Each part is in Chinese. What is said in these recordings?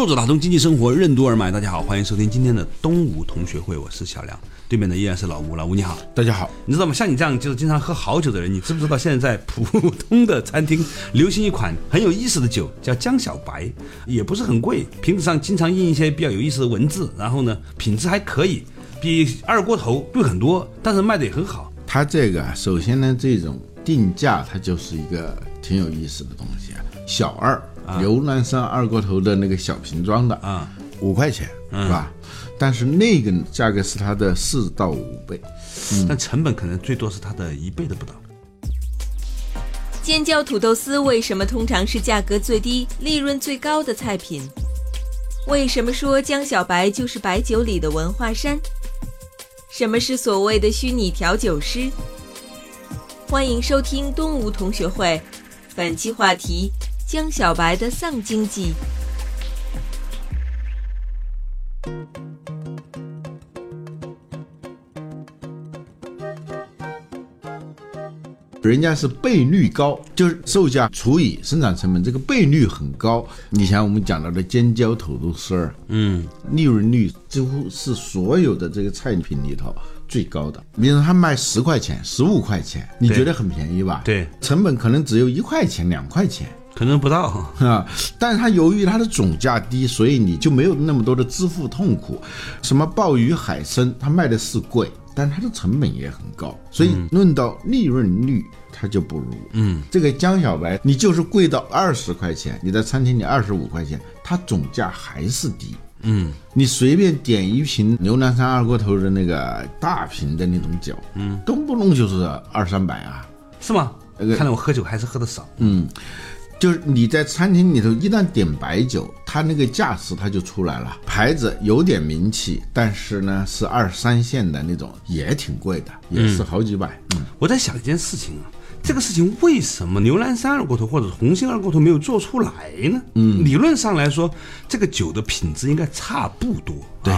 作者打通经济生活任督二脉，大家好，欢迎收听今天的东吴同学会，我是小梁，对面的依然是老吴，老吴你好，大家好。你知道吗？像你这样就是经常喝好酒的人，你知不知道现在在普通的餐厅流行一款很有意思的酒，叫江小白，也不是很贵，瓶子上经常印一些比较有意思的文字，然后呢品质还可以，比二锅头贵很多，但是卖的也很好。它这个首先呢，这种定价它就是一个挺有意思的东西啊，小二。牛栏山二锅头的那个小瓶装的啊，五块钱是吧？但是那个价格是它的四到五倍，但成本可能最多是它的一倍都不到。尖椒土豆丝为什么通常是价格最低、利润最高的菜品？为什么说江小白就是白酒里的文化衫？什么是所谓的虚拟调酒师？欢迎收听东吴同学会，本期话题。江小白的丧经济，人家是倍率高，就是售价除以生产成本，这个倍率很高。以前我们讲到的尖椒土豆丝儿，嗯，利润率几乎是所有的这个菜品里头最高的。比如说他卖十块钱、十五块钱，你觉得很便宜吧？对，成本可能只有一块钱、两块钱。可能不到 啊，但是它由于它的总价低，所以你就没有那么多的支付痛苦。什么鲍鱼、海参，它卖的是贵，但它的成本也很高，所以论到利润率，它就不如。嗯，这个江小白，你就是贵到二十块钱，你在餐厅里二十五块钱，它总价还是低。嗯，你随便点一瓶牛栏山二锅头的那个大瓶的那种酒，嗯，动不动就是二三百啊，是吗？看来我喝酒还是喝的少。嗯。就是你在餐厅里头一旦点白酒，它那个架势它就出来了，牌子有点名气，但是呢是二三线的那种，也挺贵的，也是好几百。嗯，我在想一件事情啊，这个事情为什么牛栏山二锅头或者红星二锅头没有做出来呢？嗯，理论上来说，这个酒的品质应该差不多。对，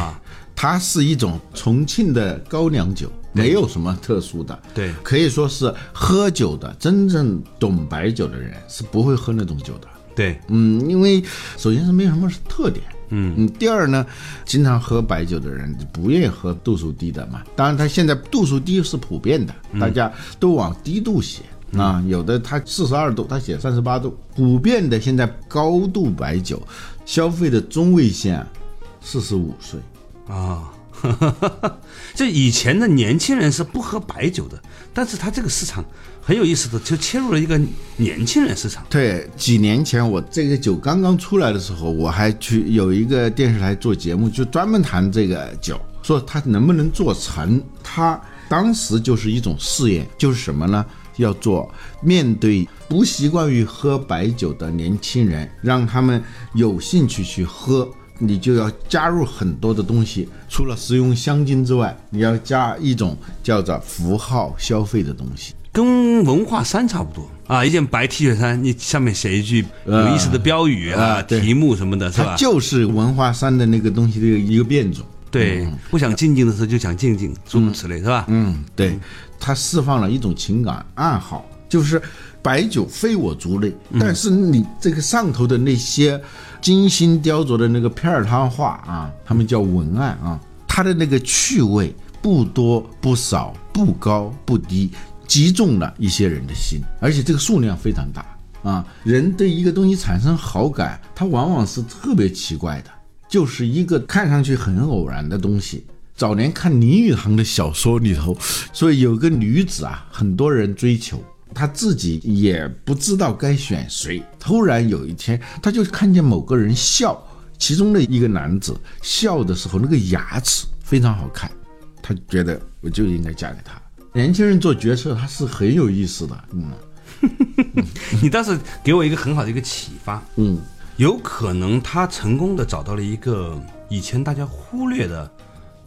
它是一种重庆的高粱酒。没有什么特殊的，对，可以说是喝酒的真正懂白酒的人是不会喝那种酒的，对，嗯，因为首先是没什么特点，嗯。嗯，第二呢，经常喝白酒的人不愿意喝度数低的嘛，当然他现在度数低是普遍的，大家都往低度写啊，有的他四十二度，他写三十八度，普遍的现在高度白酒消费的中位线四十五岁啊。这以前的年轻人是不喝白酒的，但是他这个市场很有意思的，就切入了一个年轻人市场。对，几年前我这个酒刚刚出来的时候，我还去有一个电视台做节目，就专门谈这个酒，说它能不能做成。他当时就是一种试验，就是什么呢？要做面对不习惯于喝白酒的年轻人，让他们有兴趣去喝。你就要加入很多的东西，除了食用香精之外，你要加一种叫做符号消费的东西，跟文化衫差不多啊。一件白 T 恤衫，你上面写一句有意思的标语啊、题目什么的，是吧？就是文化衫的那个东西的一个变种。对，不想静静的时候就想静静，诸如此类，是吧？嗯，对，它释放了一种情感暗号，就是白酒非我族类，但是你这个上头的那些。精心雕琢的那个片儿汤画啊，他们叫文案啊，它的那个趣味不多不少，不高不低，击中了一些人的心，而且这个数量非常大啊。人对一个东西产生好感，它往往是特别奇怪的，就是一个看上去很偶然的东西。早年看林语堂的小说里头，所以有个女子啊，很多人追求。他自己也不知道该选谁。突然有一天，他就看见某个人笑，其中的一个男子笑的时候，那个牙齿非常好看，他觉得我就应该嫁给他。年轻人做决策，他是很有意思的。嗯，你倒是给我一个很好的一个启发。嗯，有可能他成功的找到了一个以前大家忽略的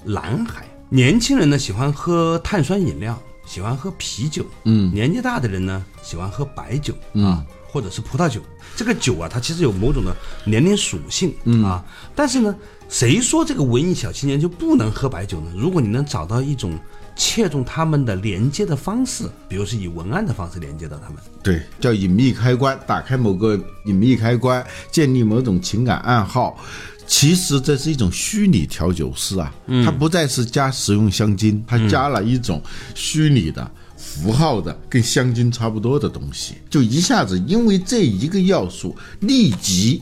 蓝海。年轻人呢喜欢喝碳酸饮料，喜欢喝啤酒，嗯，年纪大的人呢喜欢喝白酒啊，或者是葡萄酒。这个酒啊，它其实有某种的年龄属性啊。但是呢，谁说这个文艺小青年就不能喝白酒呢？如果你能找到一种切中他们的连接的方式，比如是以文案的方式连接到他们，对，叫隐秘开关，打开某个隐秘开关，建立某种情感暗号。其实这是一种虚拟调酒师啊，它不再是加食用香精，它加了一种虚拟的符号的，跟香精差不多的东西，就一下子因为这一个要素，立即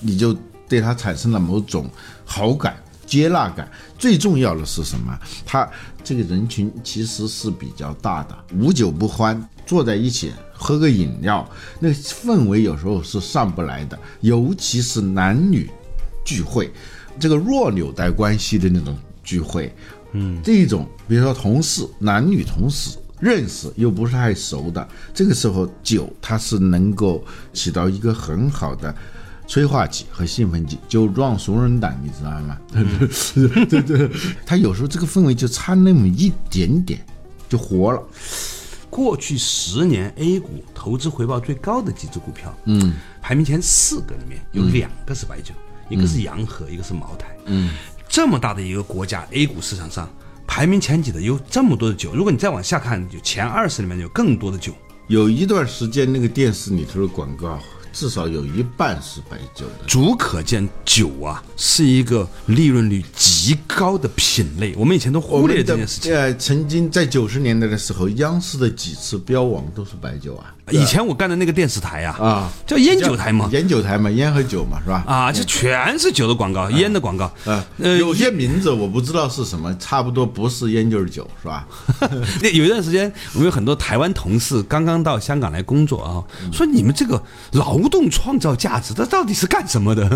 你就对它产生了某种好感、接纳感。最重要的是什么？他这个人群其实是比较大的，无酒不欢，坐在一起喝个饮料，那个氛围有时候是上不来的，尤其是男女。聚会，这个弱纽带关系的那种聚会，嗯，这种比如说同事，男女同事认识又不是太熟的，这个时候酒它是能够起到一个很好的催化剂和兴奋剂，酒壮怂人胆，你知道吗？对 对，他有时候这个氛围就差那么一点点，就活了。过去十年 A 股投资回报最高的几只股票，嗯，排名前四个里面有两个是白酒。一个是洋河，一个是茅台。嗯，这么大的一个国家，A 股市场上排名前几的有这么多的酒。如果你再往下看，就前二十里面有更多的酒。有一段时间，那个电视里头的广告。至少有一半是白酒的，足可见酒啊是一个利润率极高的品类。我们以前都忽略这件事情。呃，曾经在九十年代的时候，央视的几次标王都是白酒啊。以前我干的那个电视台呀，啊，叫烟酒台嘛，烟酒台嘛，烟和酒嘛，是吧？啊，这全是酒的广告，烟的广告。呃，有些名字我不知道是什么，差不多不是烟就是酒，是吧？那有一段时间，我们有很多台湾同事刚刚到香港来工作啊，说你们这个劳动创造价值，这到底是干什么的？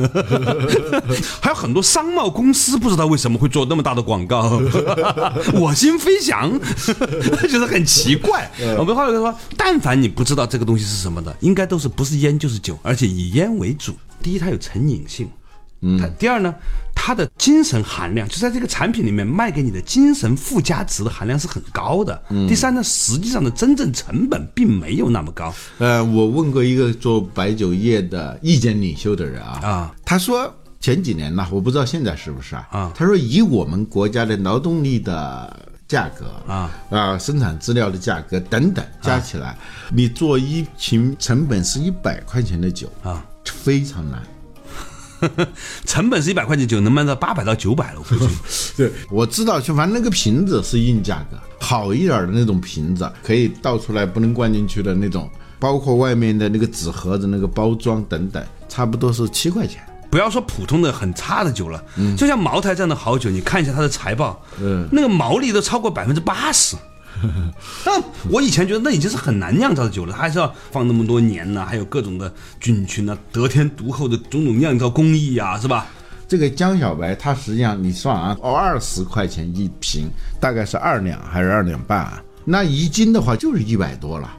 还有很多商贸公司不知道为什么会做那么大的广告，我心飞翔，觉得很奇怪。我们话说，但凡你不知道这个东西是什么的，应该都是不是烟就是酒，而且以烟为主。第一，它有成瘾性。嗯，第二呢，它的精神含量就在这个产品里面卖给你的精神附加值的含量是很高的。嗯，第三呢，实际上的真正成本并没有那么高。呃，我问过一个做白酒业的意见领袖的人啊，啊，他说前几年呢，我不知道现在是不是啊，啊，他说以我们国家的劳动力的价格啊啊，生产资料的价格等等加起来，你做一瓶成本是一百块钱的酒啊，非常难。成本是一百块钱酒，能卖到八百到九百了。对，我知道，就反正那个瓶子是硬价格，好一点的那种瓶子可以倒出来不能灌进去的那种，包括外面的那个纸盒子、那个包装等等，差不多是七块钱。不要说普通的很差的酒了，嗯就像茅台这样的好酒，你看一下它的财报，嗯，那个毛利都超过百分之八十。但我以前觉得那已经是很难酿造的酒了，它还是要放那么多年呢，还有各种的菌群呢，得天独厚的种种酿造工艺啊，是吧？这个江小白，它实际上你算啊，二十块钱一瓶，大概是二两还是二两半啊？那一斤的话就是一百多了。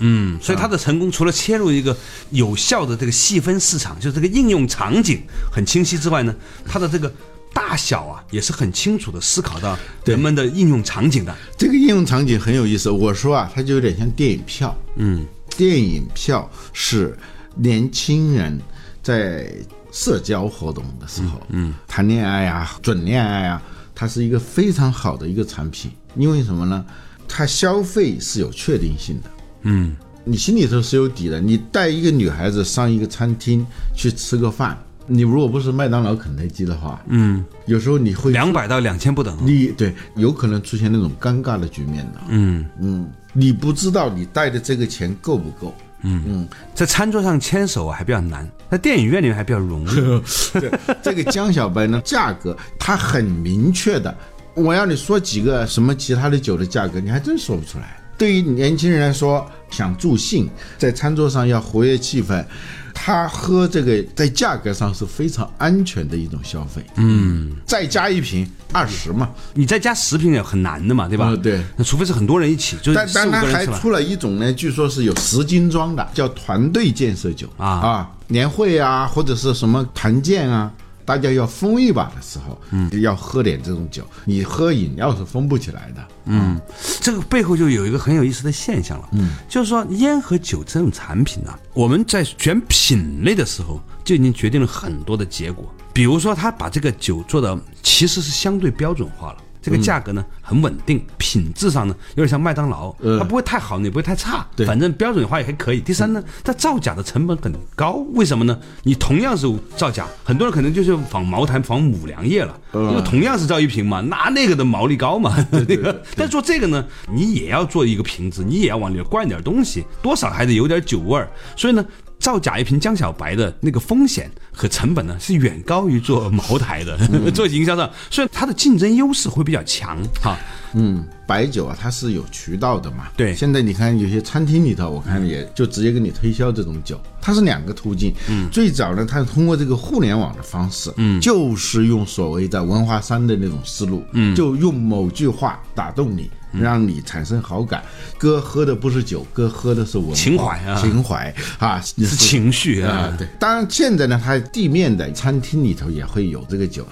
嗯，所以它的成功除了切入一个有效的这个细分市场，就是这个应用场景很清晰之外呢，它的这个。大小啊，也是很清楚的思考到人们的应用场景的。这个应用场景很有意思。我说啊，它就有点像电影票。嗯，电影票是年轻人在社交活动的时候，嗯，谈恋爱啊、准恋爱啊，它是一个非常好的一个产品。因为什么呢？它消费是有确定性的。嗯，你心里头是有底的。你带一个女孩子上一个餐厅去吃个饭。你如果不是麦当劳、肯德基的话，嗯，有时候你会两百到两千不等，你对有可能出现那种尴尬的局面的，嗯嗯，你不知道你带的这个钱够不够，嗯嗯，在餐桌上牵手还比较难，在电影院里面还比较容易。对，这个江小白呢，价格它很明确的，我要你说几个什么其他的酒的价格，你还真说不出来。对于年轻人来说，想助兴，在餐桌上要活跃气氛。他喝这个在价格上是非常安全的一种消费，嗯，再加一瓶二十嘛，你再加十瓶也很难的嘛，对吧？对，那除非是很多人一起，就但但他还出了一种呢，据说是有十斤装的，叫团队建设酒啊啊，年会啊或者是什么团建啊，大家要疯一把的时候，嗯，要喝点这种酒。你喝饮料是疯不起来的。嗯，这个背后就有一个很有意思的现象了，嗯，就是说烟和酒这种产品呢，我们在选品类的时候就已经决定了很多的结果。比如说，他把这个酒做的其实是相对标准化了。这个价格呢很稳定，品质上呢有点像麦当劳，它不会太好，也不会太差，反正标准化也还可以。第三呢，它造假的成本很高，为什么呢？你同样是造假，很多人可能就是仿茅台、仿五粮液了，因为同样是造一瓶嘛，拿那个的毛利高嘛，那个。但做这个呢，你也要做一个瓶子，你也要往里灌点东西，多少还得有点酒味儿，所以呢。造假一瓶江小白的那个风险和成本呢，是远高于做茅台的。做营销上，所以它的竞争优势会比较强。哈，嗯，白酒啊，它是有渠道的嘛。对，现在你看有些餐厅里头，我看也就直接给你推销这种酒。它是两个途径。嗯，最早呢，它是通过这个互联网的方式，嗯，就是用所谓的文化衫的那种思路，嗯，就用某句话打动你。让你产生好感，哥喝的不是酒，哥喝的是文情怀啊，情怀啊，是情绪啊。对，当然现在呢，它地面的餐厅里头也会有这个酒。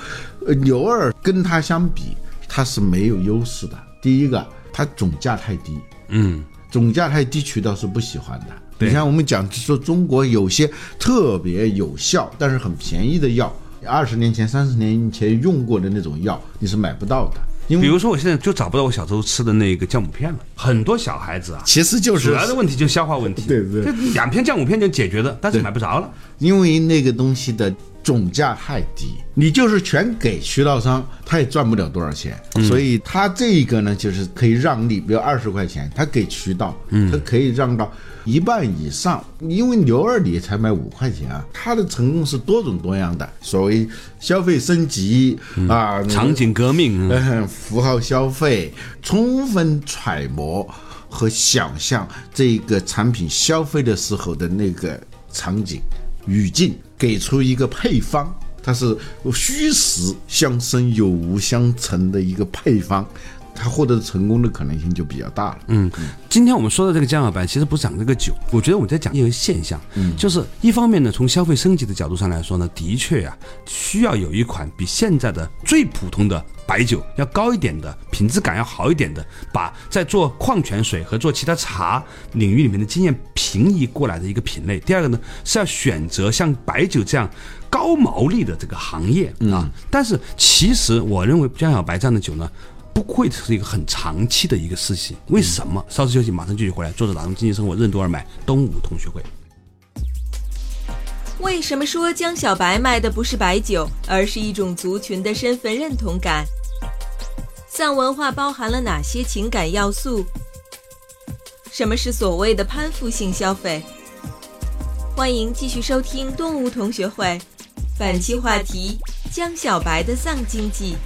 呃，牛二跟它相比，它是没有优势的。第一个，它总价太低，嗯，总价太低，渠道是不喜欢的。你像我们讲说中国有些特别有效但是很便宜的药，二十年前、三十年前用过的那种药，你是买不到的。比如说，我现在就找不到我小时候吃的那个酵母片了。很多小孩子啊，其实就是主要的问题就是消化问题。对对，这两片酵母片就解决了，但是买不着了，因为那个东西的总价太低，你就是全给渠道商，他也赚不了多少钱。所以他这个呢，就是可以让利，比如二十块钱，他给渠道，他可以让到。一半以上，因为牛二里才卖五块钱啊，它的成功是多种多样的。所谓消费升级啊，场景革命，符号消费，充分揣摩和想象这个产品消费的时候的那个场景语境，给出一个配方，它是虚实相生、有无相成的一个配方。他获得成功的可能性就比较大了。嗯，今天我们说的这个江小白，其实不是讲这个酒，我觉得我在讲一个现象，嗯，就是一方面呢，从消费升级的角度上来说呢，的确呀，需要有一款比现在的最普通的白酒要高一点的，品质感要好一点的，把在做矿泉水和做其他茶领域里面的经验平移过来的一个品类。第二个呢，是要选择像白酒这样高毛利的这个行业啊。但是其实我认为江小白这样的酒呢。不会是一个很长期的一个事情，为什么？稍事休息，马上继续回来。作者打通经济生活任督二脉东吴同学会。为什么说江小白卖的不是白酒，而是一种族群的身份认同感？丧文化包含了哪些情感要素？什么是所谓的攀附性消费？欢迎继续收听东吴同学会，本期话题：江小白的丧经济。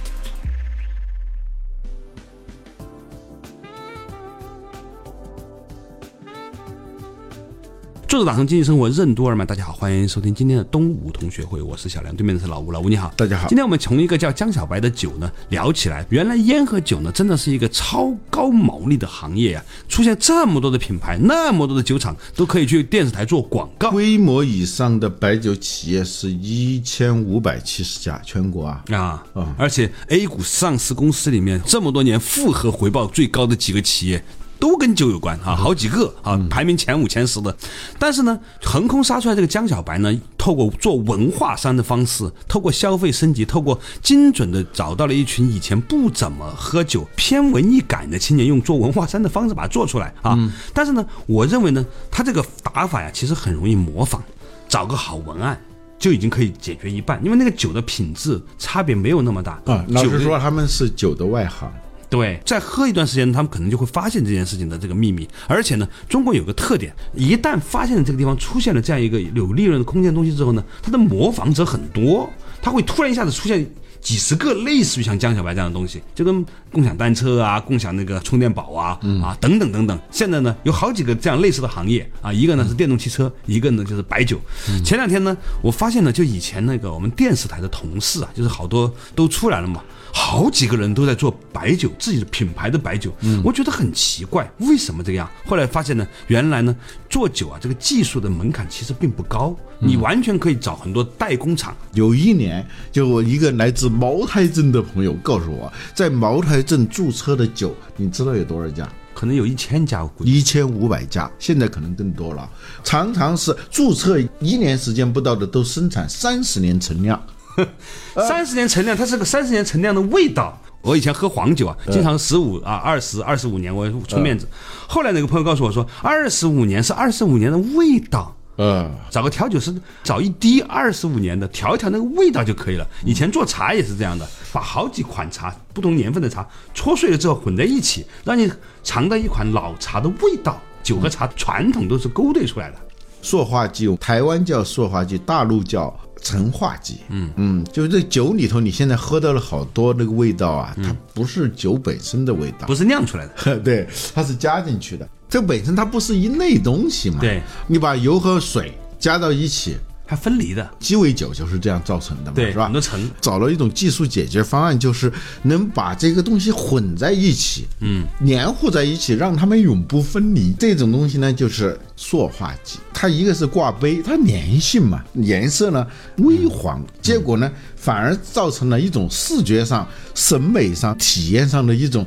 作者打通经济生活任督二脉，大家好，欢迎收听今天的东吴同学会，我是小梁，对面的是老吴，老吴你好，大家好。今天我们从一个叫江小白的酒呢聊起来，原来烟和酒呢真的是一个超高毛利的行业呀，出现这么多的品牌，那么多的酒厂都可以去电视台做广告，规模以上的白酒企业是一千五百七十家，全国啊啊啊！而且 A 股上市公司里面这么多年复合回报最高的几个企业。都跟酒有关啊，好几个啊，排名前五前十的。但是呢，横空杀出来这个江小白呢，透过做文化衫的方式，透过消费升级，透过精准的找到了一群以前不怎么喝酒、偏文艺感的青年，用做文化衫的方式把它做出来啊。但是呢，我认为呢，他这个打法呀，其实很容易模仿，找个好文案就已经可以解决一半，因为那个酒的品质差别没有那么大啊。老实说，他们是酒的外行。对，再喝一段时间，他们可能就会发现这件事情的这个秘密。而且呢，中国有个特点，一旦发现了这个地方出现了这样一个有利润的空间东西之后呢，它的模仿者很多，它会突然一下子出现几十个类似于像江小白这样的东西，就跟共享单车啊、共享那个充电宝啊、啊等等等等。现在呢，有好几个这样类似的行业啊，一个呢是电动汽车，一个呢就是白酒。前两天呢，我发现呢，就以前那个我们电视台的同事啊，就是好多都出来了嘛。好好几个人都在做白酒，自己的品牌的白酒，我觉得很奇怪，为什么这样？后来发现呢，原来呢，做酒啊，这个技术的门槛其实并不高，你完全可以找很多代工厂。有一年，就我一个来自茅台镇的朋友告诉我，在茅台镇注册的酒，你知道有多少家？可能有一千家，我估计一千五百家，现在可能更多了。常常是注册一年时间不到的，都生产三十年陈酿。三十年陈酿，它是个三十年陈酿的味道。我以前喝黄酒啊，经常十五啊、二十、二十五年，我出面子。后来那个朋友告诉我说，二十五年是二十五年的味道。嗯，找个调酒师，找一滴二十五年的，调一调那个味道就可以了。以前做茶也是这样的，把好几款茶、不同年份的茶搓碎了之后混在一起，让你尝到一款老茶的味道。酒和茶传统都是勾兑出来的。塑化剂，台湾叫塑化剂，大陆叫陈化剂。嗯嗯，就是这酒里头，你现在喝到了好多那个味道啊，它不是酒本身的味道，不是酿出来的，对，它是加进去的。这本身它不是一类东西嘛？对，你把油和水加到一起，它分离的。鸡尾酒就是这样造成的嘛？对，是吧？很多层。找了一种技术解决方案，就是能把这个东西混在一起，嗯，黏糊在一起，让它们永不分离。这种东西呢，就是塑化剂。它一个是挂杯，它粘性嘛，颜色呢微黄，结果呢反而造成了一种视觉上、审美上、体验上的一种。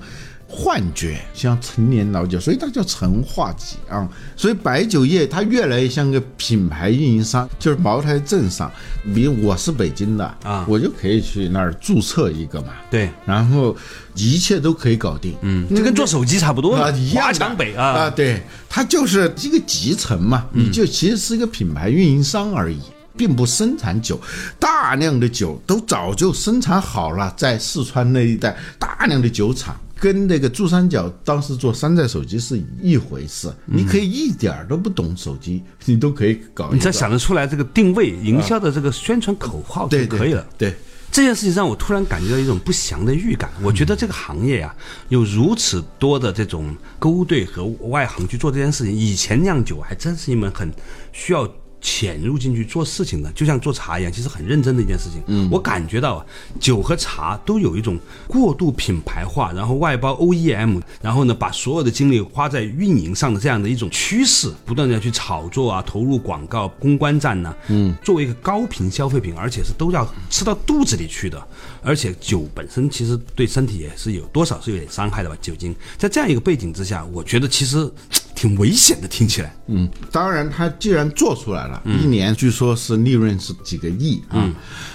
幻觉像陈年老酒，所以它叫陈化剂啊。所以白酒业它越来越像个品牌运营商，就是茅台镇上，比如我是北京的啊，我就可以去那儿注册一个嘛。对，然后一切都可以搞定。嗯，就跟做手机差不多啊，一样华强北啊啊，对，它就是一个集成嘛，你就其实是一个品牌运营商而已。并不生产酒，大量的酒都早就生产好了，在四川那一带大量的酒厂，跟那个珠三角当时做山寨手机是一回事。你可以一点儿都不懂手机，你都可以搞。你只要想得出来这个定位、营销的这个宣传口号就可以了。对，这件事情让我突然感觉到一种不祥的预感。我觉得这个行业呀、有如此多的这种勾兑和外行去做这件事情。以前酿酒还真是一门很需要。潜入进去做事情的，就像做茶一样，其实很认真的一件事情。嗯，我感觉到啊，酒和茶都有一种过度品牌化，然后外包 OEM，然后呢，把所有的精力花在运营上的这样的一种趋势，不断的去炒作啊，投入广告、公关战呢。嗯，作为一个高频消费品，而且是都要吃到肚子里去的，而且酒本身其实对身体也是有多少是有点伤害的吧？酒精在这样一个背景之下，我觉得其实挺危险的，听起来。嗯，当然，他既然做出来了，一年据说是利润是几个亿啊。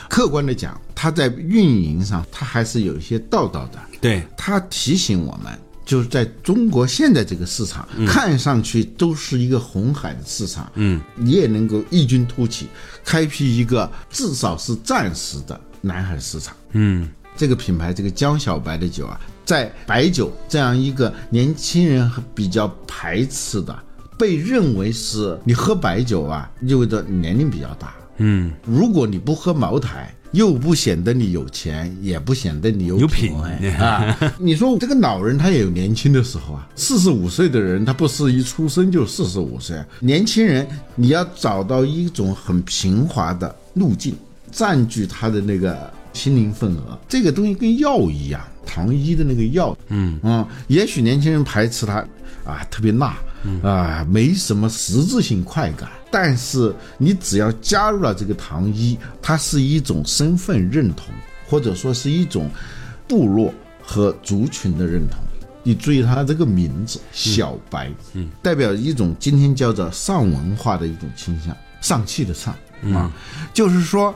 客观的讲，他在运营上他还是有一些道道的。对，他提醒我们，就是在中国现在这个市场，看上去都是一个红海的市场。嗯，你也能够异军突起，开辟一个至少是暂时的南海市场。嗯，这个品牌，这个江小白的酒啊，在白酒这样一个年轻人比较排斥的，被认为是你喝白酒啊，意味着年龄比较大。嗯，如果你不喝茅台，又不显得你有钱，也不显得你有有品品味 啊。你说这个老人他也有年轻的时候啊，四十五岁的人他不是一出生就四十五岁啊，年轻人你要找到一种很平滑的路径，占据他的那个心灵份额。这个东西跟药一样，糖衣的那个药，嗯。嗯，也许年轻人排斥它啊，特别辣。啊，没什么实质性快感，但是你只要加入了这个糖衣，它是一种身份认同，或者说是一种部落和族群的认同。你注意它这个名字“小白”，嗯，代表一种今天叫做上文化的一种倾向，上气的上啊，就是说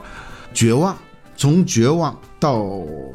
绝望，从绝望到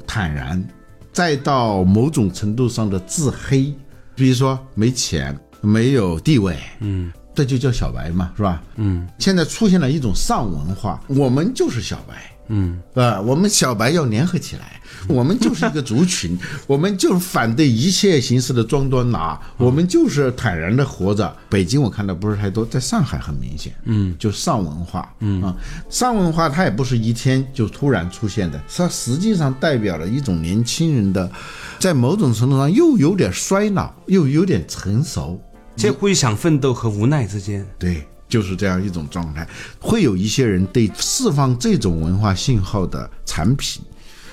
坦然，再到某种程度上的自黑，比如说没钱。没有地位，嗯，这就叫小白嘛，是吧？嗯，现在出现了一种上文化，我们就是小白，嗯，啊，我们小白要联合起来，我们就是一个族群，我们就是反对一切形式的装端拿，我们就是坦然的活着。北京我看到不是太多，在上海很明显，嗯，就上文化，嗯啊，上文化它也不是一天就突然出现的，它实际上代表了一种年轻人的，在某种程度上又有点衰老，又有点成熟。介乎于想奋斗和无奈之间。对，就是这样一种状态。会有一些人对释放这种文化信号的产品，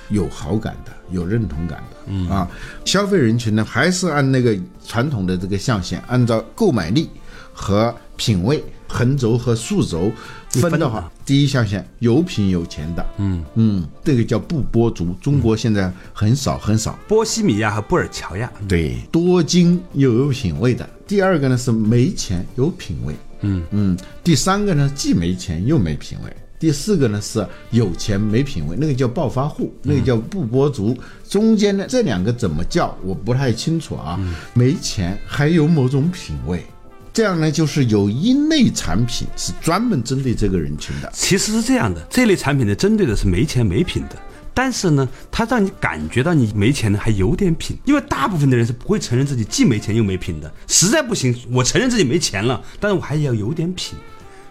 有好感的、有认同感的。嗯啊，消费人群呢，还是按那个传统的这个象限，按照购买力和品味横轴和竖轴分的话，第一象限有品有钱的，嗯嗯，这个叫不波族，中国现在很少很少。波西米亚和布尔乔亚，对，多金又有品位的。第二个呢是没钱有品位，嗯嗯。第三个呢既没钱又没品位。第四个呢是有钱没品位，那个叫暴发户，那个叫不波族。中间呢这两个怎么叫我不太清楚啊。没钱还有某种品位，这样呢就是有一类产品是专门针对这个人群的。其实是这样的，这类产品呢针对的是没钱没品的，但是呢，它让你感觉到你没钱呢还有点品，因为大部分的人是不会承认自己既没钱又没品的。实在不行，我承认自己没钱了，但是我还要有点品。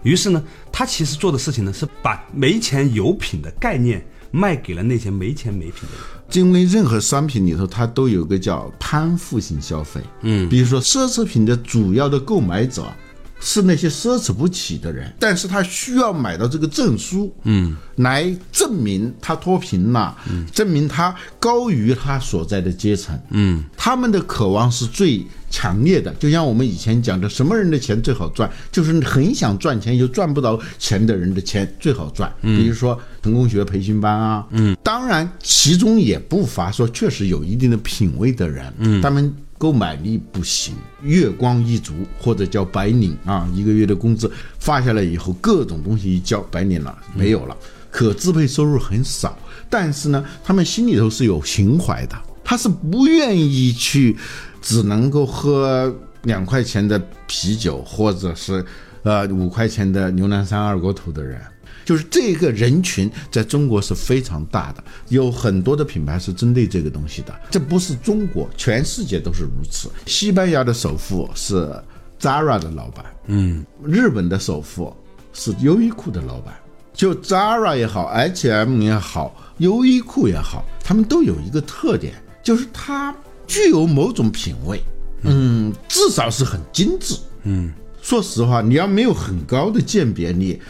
于是呢，他其实做的事情呢，是把没钱有品的概念卖给了那些没钱没品的人。因为任何商品里头，它都有个叫攀附性消费。嗯，比如说奢侈品的主要的购买者是那些奢侈不起的人，但是他需要买到这个证书，嗯，来证明他脱贫了，嗯，证明他高于他所在的阶层，嗯，他们的渴望是最强烈的。就像我们以前讲的，什么人的钱最好赚，就是很想赚钱又赚不到钱的人的钱最好赚。比如说成功学培训班啊，嗯，当然其中也不乏说确实有一定的品位的人，嗯，他们。购买力不行，月光一族或者叫白领啊，一个月的工资发下来以后，各种东西一交白领了，没有了，可支配收入很少。但是呢，他们心里头是有情怀的，他是不愿意去只能够喝两块钱的啤酒，或者是呃五块钱的牛栏山二锅头的人。就是这个人群在中国是非常大的，有很多的品牌是针对这个东西的。这不是中国，全世界都是如此。西班牙的首富是 Zara 的老板，嗯，日本的首富是优衣库的老板。就 Zara 也好，H&M 也好，优衣库也好，他们都有一个特点，就是它具有某种品味，嗯，至少是很精致，嗯。说实话，你要没有很高的鉴别力。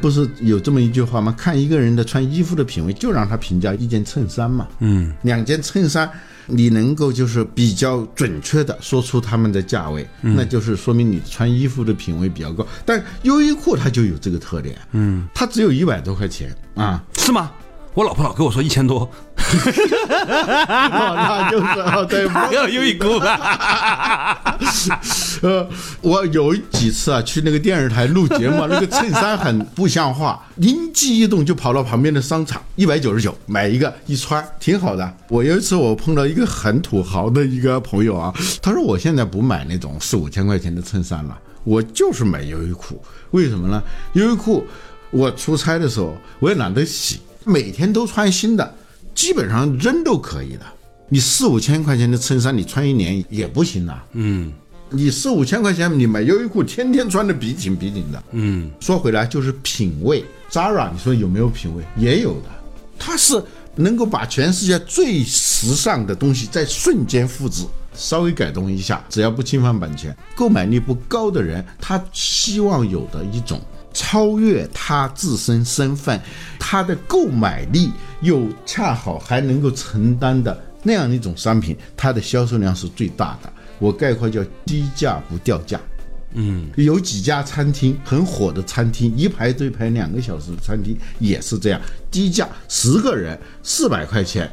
不是有这么一句话吗？看一个人的穿衣服的品味，就让他评价一件衬衫嘛。嗯，两件衬衫，你能够就是比较准确的说出他们的价位，那就是说明你穿衣服的品味比较高。但优衣库它就有这个特点，嗯，它只有一百多块钱啊，是吗？我老婆老跟我说一千多，那就是啊对，没有优衣库。呃，我有几次啊去那个电视台录节目，那个衬衫很不像话，灵机一动就跑到旁边的商场，一百九十九买一个一穿，挺好的。我有一次我碰到一个很土豪的一个朋友啊，他说我现在不买那种四五千块钱的衬衫了，我就是买优衣库。为什么呢？优衣库我出差的时候我也懒得洗。每天都穿新的，基本上扔都可以的。你四五千块钱的衬衫，你穿一年也不行啊。嗯，你四五千块钱，你买优衣库，天天穿的笔挺笔挺的。嗯，说回来就是品味，Zara，你说有没有品味？也有的，它是能够把全世界最时尚的东西在瞬间复制，稍微改动一下，只要不侵犯版权，购买力不高的人，他希望有的一种。超越他自身身份，他的购买力又恰好还能够承担的那样一种商品，它的销售量是最大的。我概括叫低价不掉价。嗯，有几家餐厅很火的餐厅，一排队排两个小时的餐厅也是这样，低价十个人四百块钱，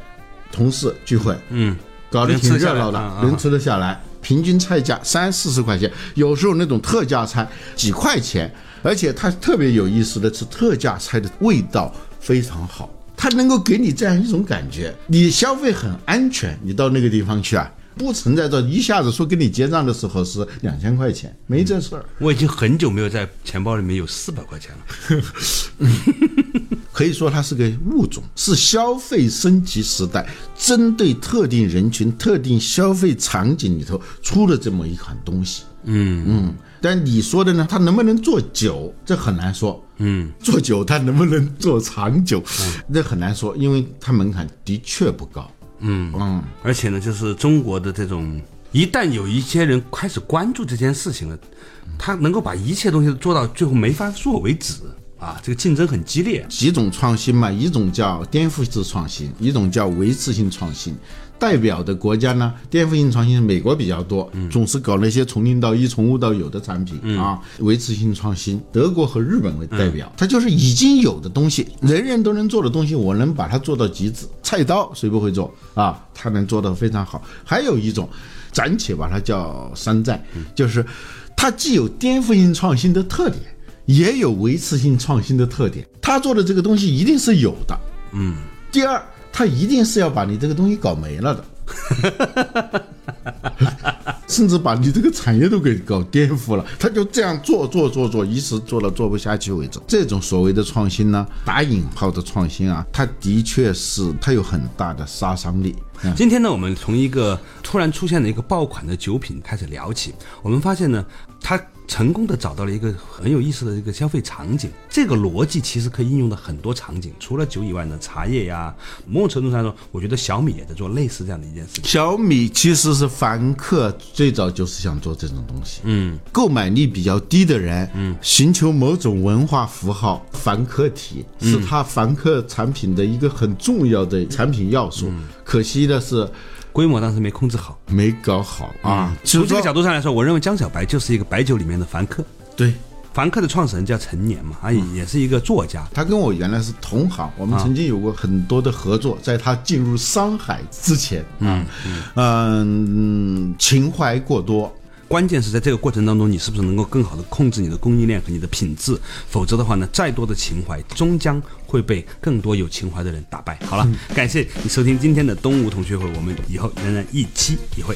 同事聚会，嗯，搞得挺热闹的，能吃得下来。平均菜价三四十块钱，有时候那种特价餐几块钱。而且它特别有意思的是，特价菜的味道非常好，它能够给你这样一种感觉，你消费很安全。你到那个地方去啊，不存在着一下子说跟你结账的时候是两千块钱，没这事儿。我已经很久没有在钱包里面有四百块钱了。可以说它是个物种，是消费升级时代针对特定人群、特定消费场景里头出的这么一款东西。嗯嗯。但你说的呢？它能不能做久？这很难说。嗯，做久它能不能做长久？那很难说，因为它门槛的确不高。嗯嗯，而且呢，就是中国的这种，一旦有一些人开始关注这件事情了，他能够把一切东西做到最后没法做为止啊，这个竞争很激烈。几种创新嘛，一种叫颠覆式创新，一种叫维持性创新。代表的国家呢，颠覆性创新美国比较多，总是搞那些从零到一、从无到有的产品啊。维持性创新，德国和日本为代表，它就是已经有的东西，人人都能做的东西，我能把它做到极致。菜刀谁不会做啊？它能做得非常好。还有一种，暂且把它叫山寨，就是它既有颠覆性创新的特点，也有维持性创新的特点。他做的这个东西一定是有的，嗯。第二。他一定是要把你这个东西搞没了的，甚至把你这个产业都给搞颠覆了。他就这样做做做做，一直做到做不下去为止。这种所谓的创新呢，打引号的创新啊，它的确是它有很大的杀伤力。今天呢，我们从一个突然出现的一个爆款的酒品开始聊起，我们发现呢，它。成功的找到了一个很有意思的一个消费场景，这个逻辑其实可以应用到很多场景，除了酒以外呢，茶叶呀，某种程度上说，我觉得小米也在做类似这样的一件事情。小米其实是凡客最早就是想做这种东西，嗯，购买力比较低的人，嗯，寻求某种文化符号，凡客体是他凡客产品的一个很重要的产品要素。可惜的是。规模当时没控制好，没搞好啊。从这个角度上来说，我认为江小白就是一个白酒里面的凡客。对，凡客的创始人叫陈年嘛，啊，也是一个作家。他跟我原来是同行，我们曾经有过很多的合作。在他进入商海之前，嗯嗯，情怀过多。关键是在这个过程当中，你是不是能够更好的控制你的供应链和你的品质？否则的话呢，再多的情怀终将会被更多有情怀的人打败。好了，感谢你收听今天的东吴同学会，我们以后仍然一期一会。